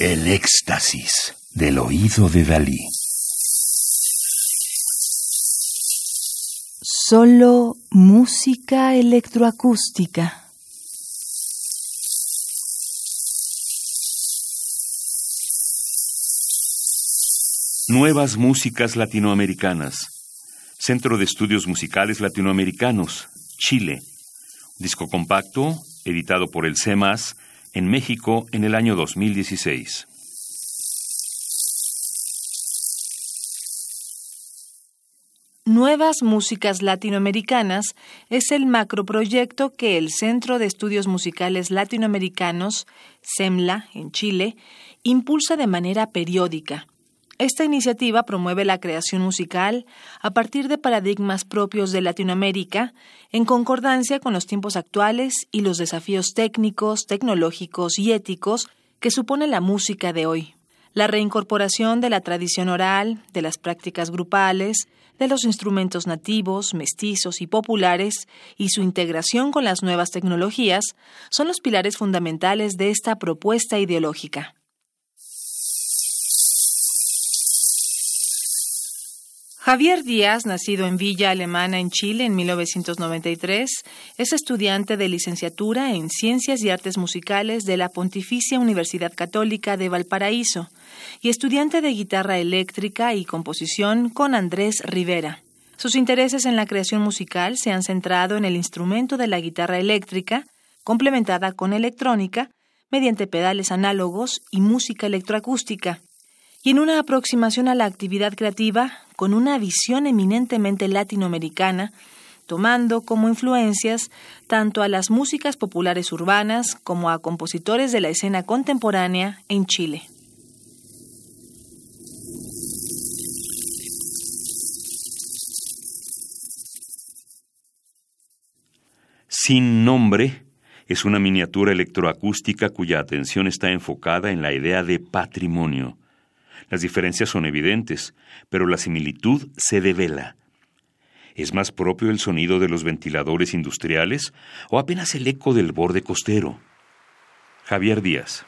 El éxtasis del oído de Dalí. Solo música electroacústica. Nuevas músicas latinoamericanas. Centro de Estudios Musicales Latinoamericanos, Chile. Disco compacto, editado por el CEMAS, en México en el año 2016. Nuevas Músicas Latinoamericanas es el macroproyecto que el Centro de Estudios Musicales Latinoamericanos, CEMLA, en Chile, impulsa de manera periódica esta iniciativa promueve la creación musical a partir de paradigmas propios de Latinoamérica, en concordancia con los tiempos actuales y los desafíos técnicos, tecnológicos y éticos que supone la música de hoy. La reincorporación de la tradición oral, de las prácticas grupales, de los instrumentos nativos, mestizos y populares, y su integración con las nuevas tecnologías, son los pilares fundamentales de esta propuesta ideológica. Javier Díaz, nacido en Villa Alemana, en Chile, en 1993, es estudiante de licenciatura en Ciencias y Artes Musicales de la Pontificia Universidad Católica de Valparaíso y estudiante de guitarra eléctrica y composición con Andrés Rivera. Sus intereses en la creación musical se han centrado en el instrumento de la guitarra eléctrica, complementada con electrónica, mediante pedales análogos y música electroacústica, y en una aproximación a la actividad creativa con una visión eminentemente latinoamericana, tomando como influencias tanto a las músicas populares urbanas como a compositores de la escena contemporánea en Chile. Sin nombre es una miniatura electroacústica cuya atención está enfocada en la idea de patrimonio las diferencias son evidentes, pero la similitud se devela. ¿Es más propio el sonido de los ventiladores industriales o apenas el eco del borde costero? Javier Díaz.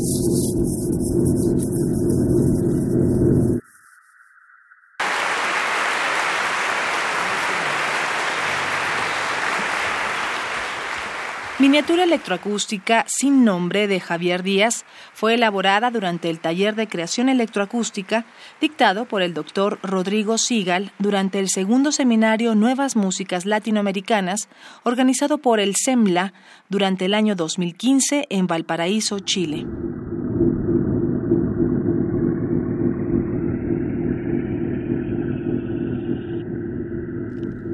すごい。Miniatura electroacústica sin nombre de Javier Díaz fue elaborada durante el taller de creación electroacústica dictado por el doctor Rodrigo Sigal durante el segundo seminario Nuevas Músicas Latinoamericanas organizado por el SEMLA durante el año 2015 en Valparaíso, Chile.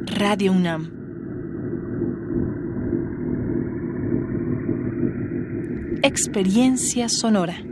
Radio UNAM Experiencia Sonora.